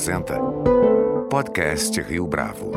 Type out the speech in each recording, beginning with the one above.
apresenta Podcast Rio Bravo.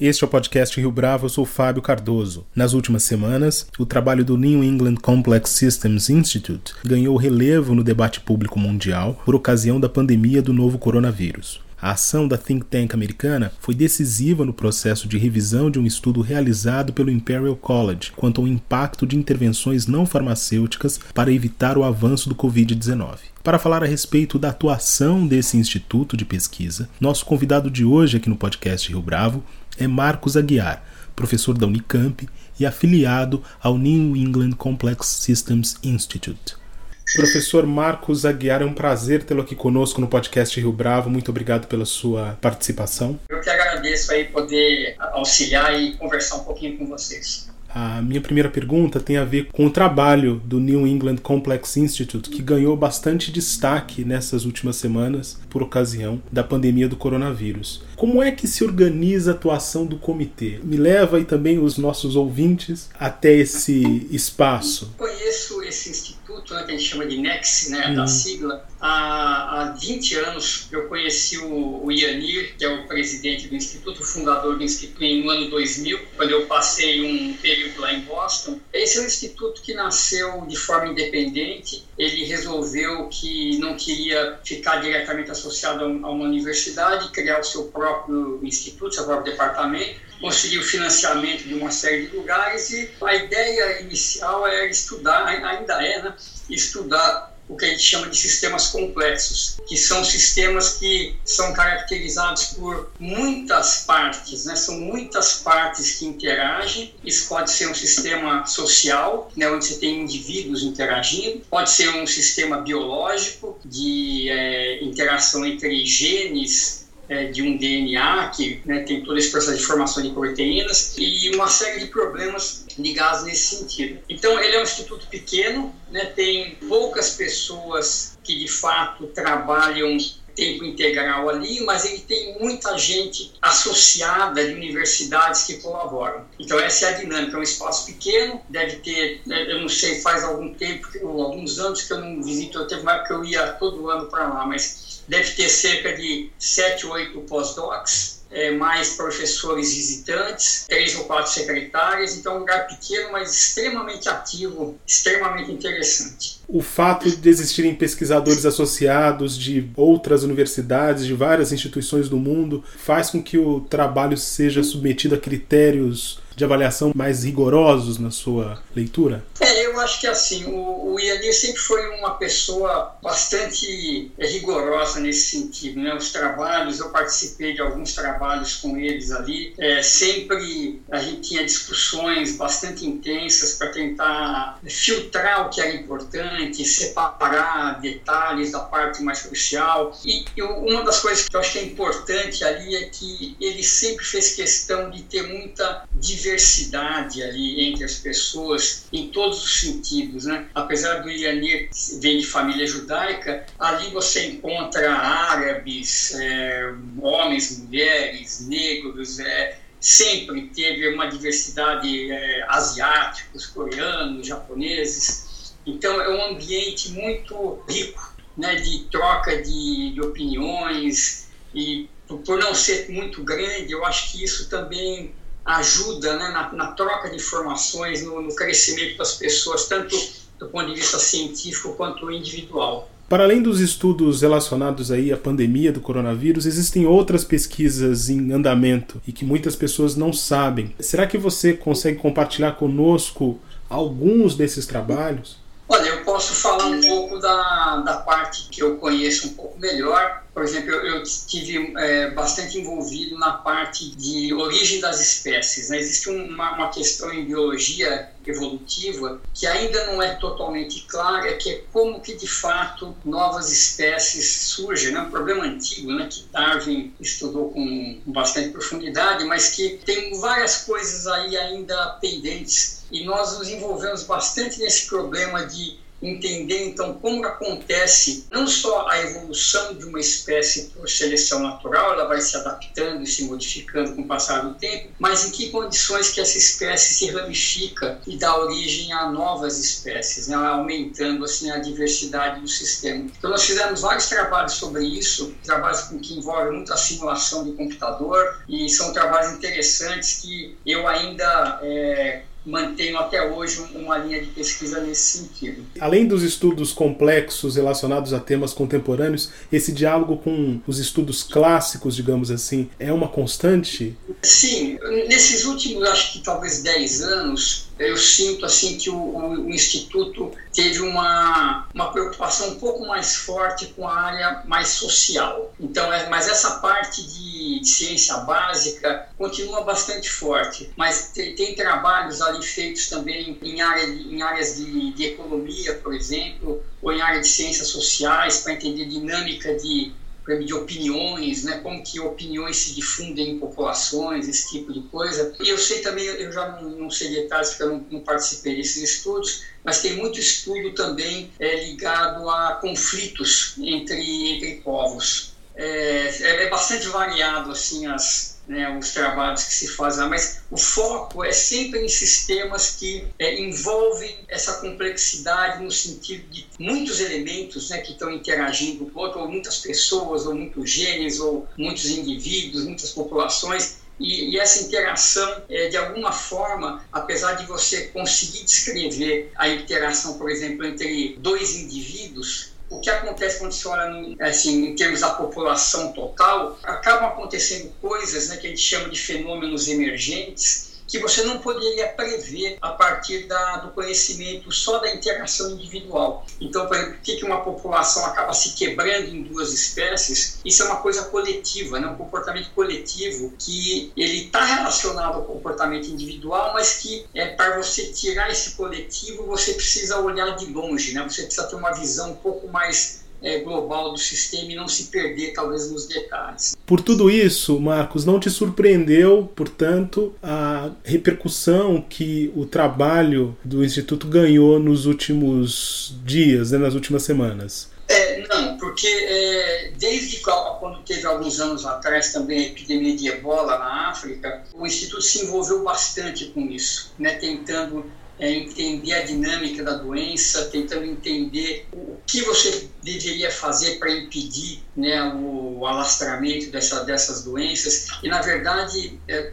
Este é o podcast Rio Bravo, eu sou Fábio Cardoso. Nas últimas semanas, o trabalho do New England Complex Systems Institute ganhou relevo no debate público mundial por ocasião da pandemia do novo coronavírus. A ação da think tank americana foi decisiva no processo de revisão de um estudo realizado pelo Imperial College quanto ao impacto de intervenções não farmacêuticas para evitar o avanço do Covid-19. Para falar a respeito da atuação desse instituto de pesquisa, nosso convidado de hoje aqui no podcast Rio Bravo é Marcos Aguiar, professor da Unicamp e afiliado ao New England Complex Systems Institute. Professor Marcos Aguiar, é um prazer tê-lo aqui conosco no podcast Rio Bravo. Muito obrigado pela sua participação. Eu que agradeço aí poder auxiliar e conversar um pouquinho com vocês. A minha primeira pergunta tem a ver com o trabalho do New England Complex Institute, que ganhou bastante destaque nessas últimas semanas por ocasião da pandemia do coronavírus. Como é que se organiza a atuação do comitê? Me leva e também os nossos ouvintes até esse espaço. Conheço esse instituto, né, que a gente chama de NEX, né, da sigla. Há, há 20 anos eu conheci o, o Ianir, que é o presidente do instituto, fundador do instituto, no ano 2000, quando eu passei um período lá em Boston. Esse é um instituto que nasceu de forma independente. Ele resolveu que não queria ficar diretamente associado a uma universidade, criar o seu próprio instituto, seu próprio departamento conseguiu financiamento de uma série de lugares e a ideia inicial era estudar, ainda é, né, estudar o que a gente chama de sistemas complexos, que são sistemas que são caracterizados por muitas partes, né? são muitas partes que interagem. Isso pode ser um sistema social, né? onde você tem indivíduos interagindo, pode ser um sistema biológico de é, interação entre genes é, de um DNA que né, tem todo esse processo de formação de proteínas e uma série de problemas ligados nesse sentido. Então, ele é um instituto pequeno, né, tem poucas pessoas que de fato trabalham tempo integral ali, mas ele tem muita gente associada de universidades que colaboram. Então essa é a dinâmica, é um espaço pequeno, deve ter, né, eu não sei, faz algum tempo, alguns anos que eu não visito, teve uma época que eu ia todo ano para lá, mas deve ter cerca de 7, 8 pós-docs, é, mais professores visitantes, três ou quatro secretárias, então é um lugar pequeno, mas extremamente ativo, extremamente interessante. O fato de existirem pesquisadores associados de outras universidades, de várias instituições do mundo, faz com que o trabalho seja submetido a critérios de avaliação mais rigorosos na sua leitura? É, eu acho que assim, o, o Ianir sempre foi uma pessoa bastante rigorosa nesse sentido. Né? Os trabalhos, eu participei de alguns trabalhos com eles ali, é, sempre a gente tinha discussões bastante intensas para tentar filtrar o que era importante, separar detalhes da parte mais crucial. E eu, uma das coisas que eu acho que é importante ali é que ele sempre fez questão de ter muita diversidade ali entre as pessoas em todos os sentidos, né? Apesar do Ianir vir de família judaica, ali você encontra árabes, é, homens, mulheres, negros, é, sempre teve uma diversidade é, asiáticos, coreanos, japoneses. Então é um ambiente muito rico, né? De troca de, de opiniões e por não ser muito grande, eu acho que isso também ajuda né, na, na, troca de informações, no, no crescimento das pessoas, tanto do ponto de vista científico quanto individual. Para além dos estudos relacionados aí à pandemia do coronavírus, existem outras pesquisas em andamento e que muitas pessoas não sabem. Será que você consegue compartilhar conosco alguns desses trabalhos? Olha, eu posso falar um pouco da, da parte que eu conheço um pouco melhor. Por exemplo, eu, eu estive é, bastante envolvido na parte de origem das espécies. Né? Existe uma, uma questão em biologia evolutiva que ainda não é totalmente clara, que é como que de fato novas espécies surgem. É né? um problema antigo, né? que Darwin estudou com bastante profundidade, mas que tem várias coisas aí ainda pendentes e nós nos envolvemos bastante nesse problema de entender então como acontece não só a evolução de uma espécie por seleção natural, ela vai se adaptando e se modificando com o passar do tempo, mas em que condições que essa espécie se ramifica e dá origem a novas espécies, né, aumentando assim a diversidade do sistema. Então nós fizemos vários trabalhos sobre isso, trabalhos que envolvem muita simulação de computador e são trabalhos interessantes que eu ainda é, mantenho até hoje uma linha de pesquisa nesse sentido. Além dos estudos complexos relacionados a temas contemporâneos, esse diálogo com os estudos clássicos, digamos assim, é uma constante? Sim, nesses últimos, acho que talvez 10 anos, eu sinto assim que o, o, Instituto teve uma, uma preocupação um pouco mais forte com a área mais social. Então, é, mas essa parte de, de ciência básica continua bastante forte. Mas tem, tem, trabalhos ali feitos também em, área, em áreas de, de economia, por exemplo, ou em área de ciências sociais para entender dinâmica de de opiniões, né, como que opiniões se difundem em populações, esse tipo de coisa. E eu sei também, eu já não, não sei detalhes porque eu não, não, participei desses estudos, mas tem muito estudo também é, ligado a conflitos entre, entre povos. É, é, é bastante variado assim as, né, os trabalhos que se fazem mas o foco é sempre em sistemas que é, envolvem essa complexidade no sentido de muitos elementos né, que estão interagindo com outro, ou muitas pessoas, ou muitos genes, ou muitos indivíduos, muitas populações, e, e, essa interação, é, de alguma forma, apesar de você conseguir descrever a interação, por exemplo, entre dois indivíduos, o que acontece quando se olha no, assim, em termos da população total, acabam acontecendo coisas né, que a gente chama de fenômenos emergentes, que você não poderia prever a partir da, do conhecimento só da interação individual. Então, por exemplo, por que uma população acaba se quebrando em duas espécies? Isso é uma coisa coletiva, né? um comportamento coletivo que ele está relacionado ao comportamento individual, mas que é para você tirar esse coletivo você precisa olhar de longe, né? você precisa ter uma visão um pouco mais é, global do sistema e não se perder, talvez, nos detalhes. Por tudo isso, Marcos, não te surpreendeu, portanto, a repercussão que o trabalho do Instituto ganhou nos últimos dias, né, nas últimas semanas? É, não, porque é, desde quando teve alguns anos atrás também a epidemia de ebola na África, o Instituto se envolveu bastante com isso, né, tentando é, entender a dinâmica da doença, tentando entender o que você deveria fazer para impedir né, o alastramento dessa, dessas doenças. E, na verdade, é,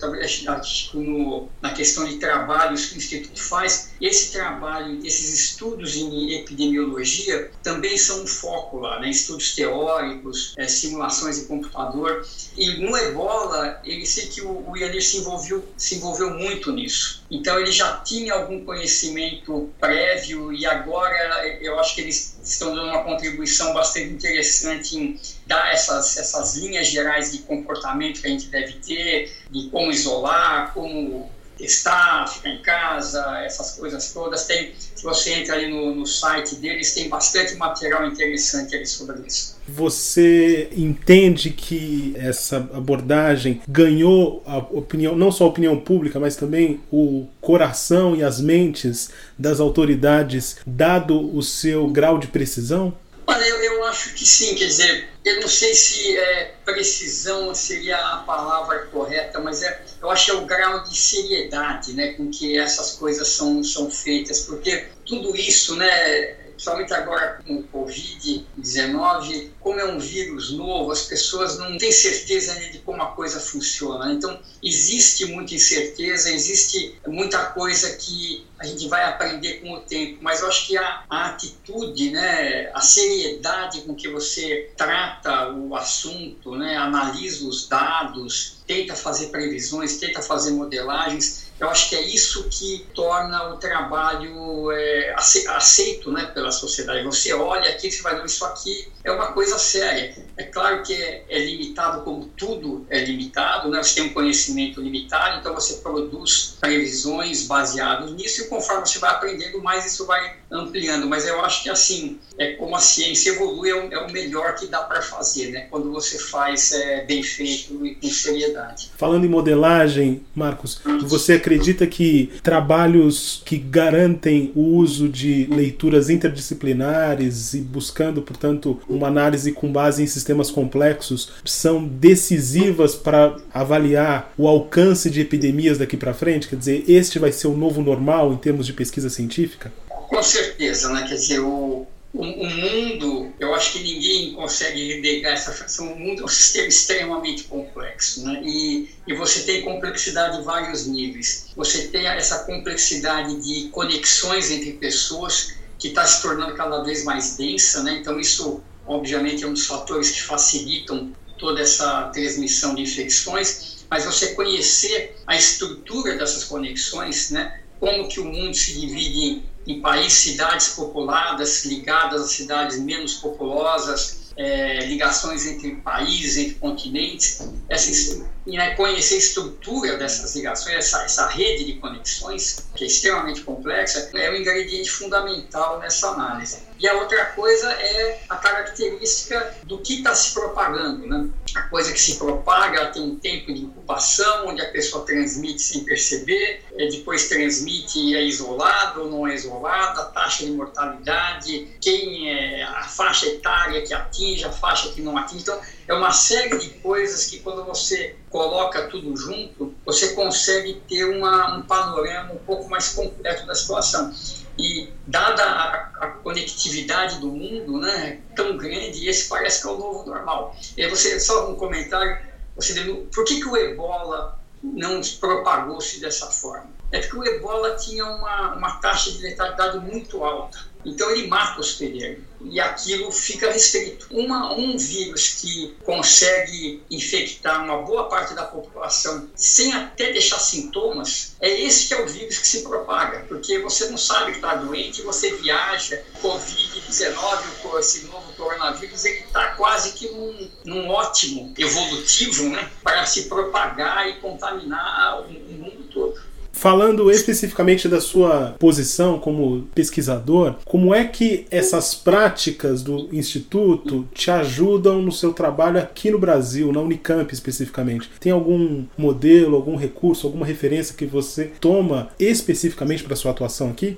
acho no, na questão de trabalhos que o Instituto faz, esse trabalho, esses estudos em epidemiologia também são um foco lá, né, estudos teóricos, é, simulações em computador. E no Ebola, ele sei que o, o se envolveu, se envolveu muito nisso. Então, ele já tinha algum conhecimento prévio e agora eu acho que eles estão dando uma contribuição bastante interessante em dar essas, essas linhas gerais de comportamento que a gente deve ter, de como isolar, como testar, ficar em casa, essas coisas todas. Tem, se você entra ali no, no site deles, tem bastante material interessante ali sobre isso. Você entende que essa abordagem ganhou a opinião, não só a opinião pública, mas também o coração e as mentes das autoridades, dado o seu grau de precisão? Olha, eu, eu acho que sim, quer dizer, eu não sei se é, precisão seria a palavra correta, mas é, eu acho que é o grau de seriedade né, com que essas coisas são, são feitas, porque tudo isso, né, principalmente agora com o Covid-19, como é um vírus novo, as pessoas não têm certeza de como a coisa funciona. Então, existe muita incerteza, existe muita coisa que a gente vai aprender com o tempo, mas eu acho que a, a atitude, né, a seriedade com que você trata o assunto, né, analisa os dados, tenta fazer previsões, tenta fazer modelagens, eu acho que é isso que torna o trabalho é, aceito né, pela sociedade. Você olha aqui, você vai ver isso aqui é uma coisa séria. É claro que é, é limitado como tudo é limitado, né? você tem um conhecimento limitado, então você produz previsões baseadas nisso e conforme você vai aprendendo mais isso vai ampliando. Mas eu acho que assim, é como a ciência evolui, é o, é o melhor que dá para fazer, né? quando você faz é, bem feito e com seriedade. Falando em modelagem, Marcos, você acredita acredita que trabalhos que garantem o uso de leituras interdisciplinares e buscando, portanto, uma análise com base em sistemas complexos são decisivas para avaliar o alcance de epidemias daqui para frente? Quer dizer, este vai ser o novo normal em termos de pesquisa científica? Com certeza, né? Quer dizer, o, o, mundo, eu acho que ninguém consegue negar essa fração, o mundo é um sistema extremamente complexo, né? E, e você tem complexidade em vários níveis. Você tem essa complexidade de conexões entre pessoas que está se tornando cada vez mais densa, né? Então isso, obviamente, é um dos fatores que facilitam toda essa transmissão de infecções, mas você conhecer a estrutura dessas conexões, né? Como que o mundo se divide em em países, cidades populadas ligadas a cidades menos populosas, é, ligações entre países, entre continentes, essa, né, conhecer a estrutura dessas ligações, essa, essa rede de conexões, que é extremamente complexa, é um ingrediente fundamental nessa análise. E a outra coisa é a característica do que está se propagando. Né? A coisa que se propaga tem um tempo de incubação, onde a pessoa transmite sem perceber, é, depois transmite e é isolado ou não é isolado, a taxa de mortalidade, quem é a faixa etária que atinge, a faixa que não atinge. Então, é uma série de coisas que quando você coloca tudo junto, você consegue ter uma, um panorama um pouco mais completo da situação. E dada a, a, conectividade do mundo, né, tão grande, esse parece que é o novo normal. E aí você só um comentário, você deu, por que que o Ebola não propagou-se dessa forma? É porque o Ebola tinha uma, uma taxa de letalidade muito alta. Então ele mata o hospedeiro e aquilo fica restrito. Uma, um vírus que consegue infectar uma boa parte da população sem até deixar sintomas, é esse que é o vírus que se propaga, porque você não sabe que está doente, você viaja, Covid-19, esse novo coronavírus, ele está quase que num, num ótimo evolutivo né, para se propagar e contaminar todo. Falando especificamente da sua posição como pesquisador, como é que essas práticas do Instituto te ajudam no seu trabalho aqui no Brasil, na Unicamp especificamente? Tem algum modelo, algum recurso, alguma referência que você toma especificamente para sua atuação aqui?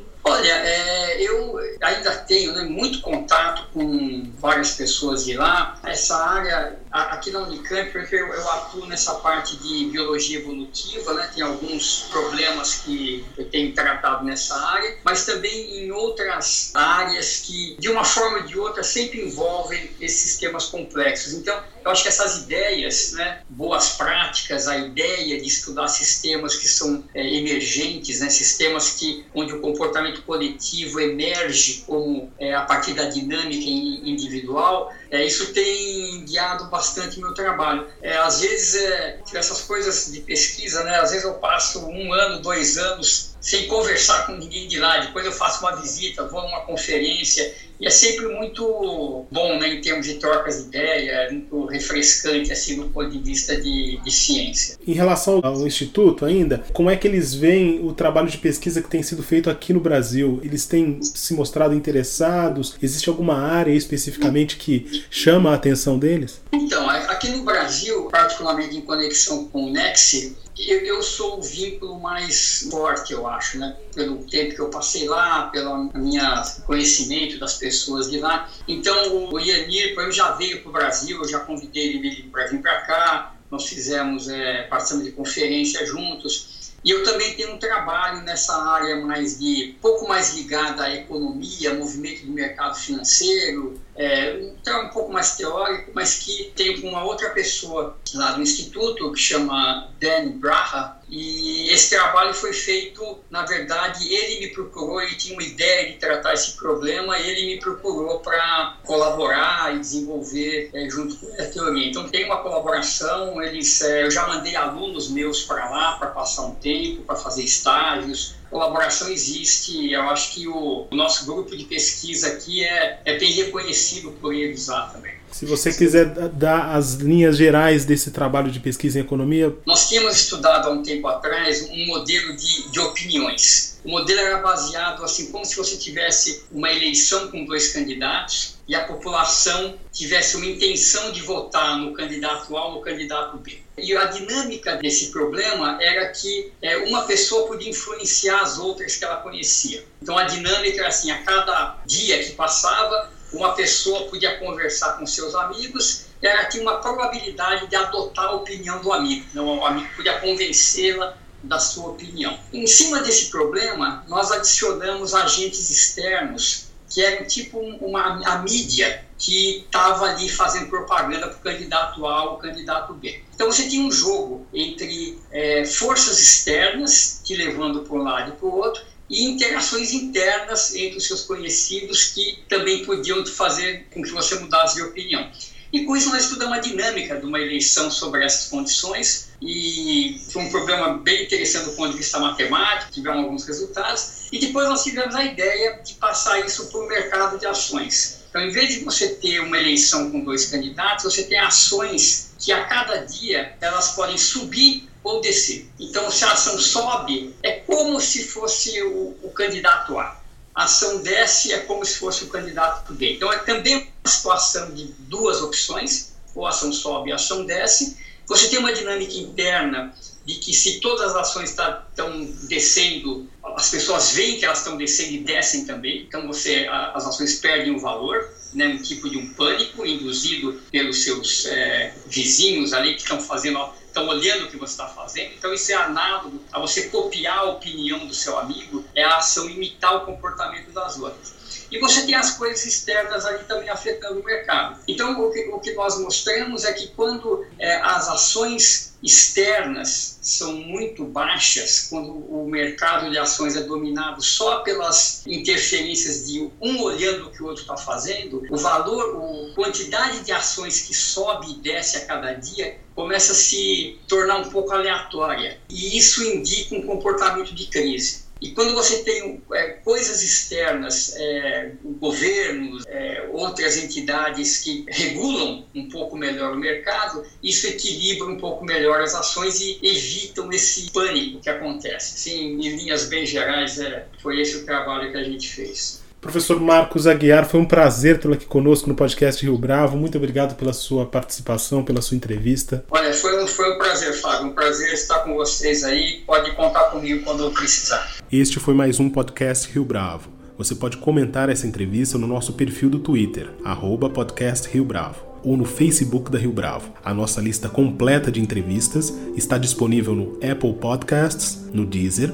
Ainda tenho né, muito contato com várias pessoas de lá. Essa área, aqui na Unicamp, eu, eu atuo nessa parte de biologia evolutiva, né, tem alguns problemas que eu tenho tratado nessa área, mas também em outras áreas que, de uma forma ou de outra, sempre envolvem esses sistemas complexos. Então, eu acho que essas ideias, né, boas práticas, a ideia de estudar sistemas que são é, emergentes, né, sistemas que, onde o comportamento coletivo emerge como é, a partir da dinâmica individual, é, isso tem guiado bastante meu trabalho. É, às vezes, é, essas coisas de pesquisa, né, às vezes eu passo um ano, dois anos sem conversar com ninguém de lá. Depois eu faço uma visita, vou a uma conferência e é sempre muito bom, né, em termos de trocas de ideia, é muito refrescante, assim, do ponto de vista de, de ciência. Em relação ao Instituto ainda, como é que eles veem o trabalho de pesquisa que tem sido feito aqui no Brasil? Eles têm se mostrado interessados? Existe alguma área especificamente que chama a atenção deles? Então, aqui no Brasil, particularmente em conexão com o Nexi, eu, sou o vínculo mais forte, eu acho, né? Pelo tempo que eu passei lá, pelo minha conhecimento das pessoas de lá. Então, o Ianir, por exemplo, já veio para o Brasil, eu já convidei ele para vir para cá. Nós fizemos, é, de conferência juntos. E eu também tenho um trabalho nessa área mais de pouco mais ligada à economia, movimento do mercado financeiro, é, então um pouco mais teórico, mas que tenho com uma outra pessoa lá do instituto que chama Dan Braha e esse trabalho foi feito, na verdade, ele me procurou, ele tinha uma ideia de tratar esse problema, ele me procurou para colaborar e desenvolver é, junto com a teoria. Então tem uma colaboração, eles, é, eu já mandei alunos meus para lá para passar um tempo, para fazer estágios, colaboração existe. Eu acho que o, o, nosso grupo de pesquisa aqui é, é bem reconhecido por eles lá também. Se você quiser dar as linhas gerais desse trabalho de pesquisa em economia. Nós tínhamos estudado há um tempo atrás um modelo de, de opiniões. O modelo era baseado assim como se você tivesse uma eleição com dois candidatos e a população tivesse uma intenção de votar no candidato A ou no candidato B. E a dinâmica desse problema era que é, uma pessoa podia influenciar as outras que ela conhecia. Então a dinâmica era assim: a cada dia que passava, uma pessoa podia conversar com seus amigos, ela tinha uma probabilidade de adotar a opinião do amigo. Não, o amigo podia convencê-la da sua opinião. Em cima desse problema, nós adicionamos agentes externos, que eram tipo uma, a mídia que estava ali fazendo propaganda para o candidato A ou candidato B. Então você tinha um jogo entre é, forças externas, te levando para um lado e para o outro, e interações internas entre os seus conhecidos que também podiam fazer com que você mudasse de opinião. E com isso nós estudamos a dinâmica de uma eleição sobre essas condições e foi um problema bem interessante do ponto de vista matemático, tivemos alguns resultados e depois nós tivemos a ideia de passar isso para o mercado de ações. Então, em vez de você ter uma eleição com dois candidatos, você tem ações que a cada dia elas podem subir ou descer. Então, se a ação sobe, é como se fosse o, o candidato A. A ação desce é como se fosse o candidato B. Então, é também uma situação de duas opções, ou a ação sobe, a ação desce. Você tem uma dinâmica interna de que se todas as ações estão tá, descendo, as pessoas veem que elas estão descendo e descem também, então você, as ações perdem o valor, né, um tipo de um pânico induzido pelos seus é, vizinhos ali que estão fazendo estão olhando o que você está fazendo. Então, isso é análogo a você copiar a opinião do seu amigo, é a ação imitar o comportamento das outras. E você tem as coisas externas ali também afetando o mercado. Então, o que, o que nós mostramos é que quando é, as ações externas são muito baixas, quando o mercado de ações é dominado só pelas interferências de um olhando o que o outro está fazendo, o valor, a quantidade de ações que sobe e desce a cada dia começa a se tornar um pouco aleatória. E isso indica um comportamento de crise. E quando você tem é, coisas externas, é, governos, é, outras entidades que regulam um pouco melhor o mercado, isso equilibra um pouco melhor as ações e evitam esse pânico que acontece. Sim, em linhas bem gerais, é, foi esse o trabalho que a gente fez. Professor Marcos Aguiar, foi um prazer tê-lo aqui conosco no podcast Rio Bravo. Muito obrigado pela sua participação, pela sua entrevista. Olha, foi um, foi um prazer, Fábio. Um prazer estar com vocês aí. Pode contar comigo quando eu precisar. Este foi mais um podcast Rio Bravo. Você pode comentar essa entrevista no nosso perfil do Twitter, arroba podcast Rio Bravo, ou no Facebook da Rio Bravo. A nossa lista completa de entrevistas está disponível no Apple Podcasts, no Deezer,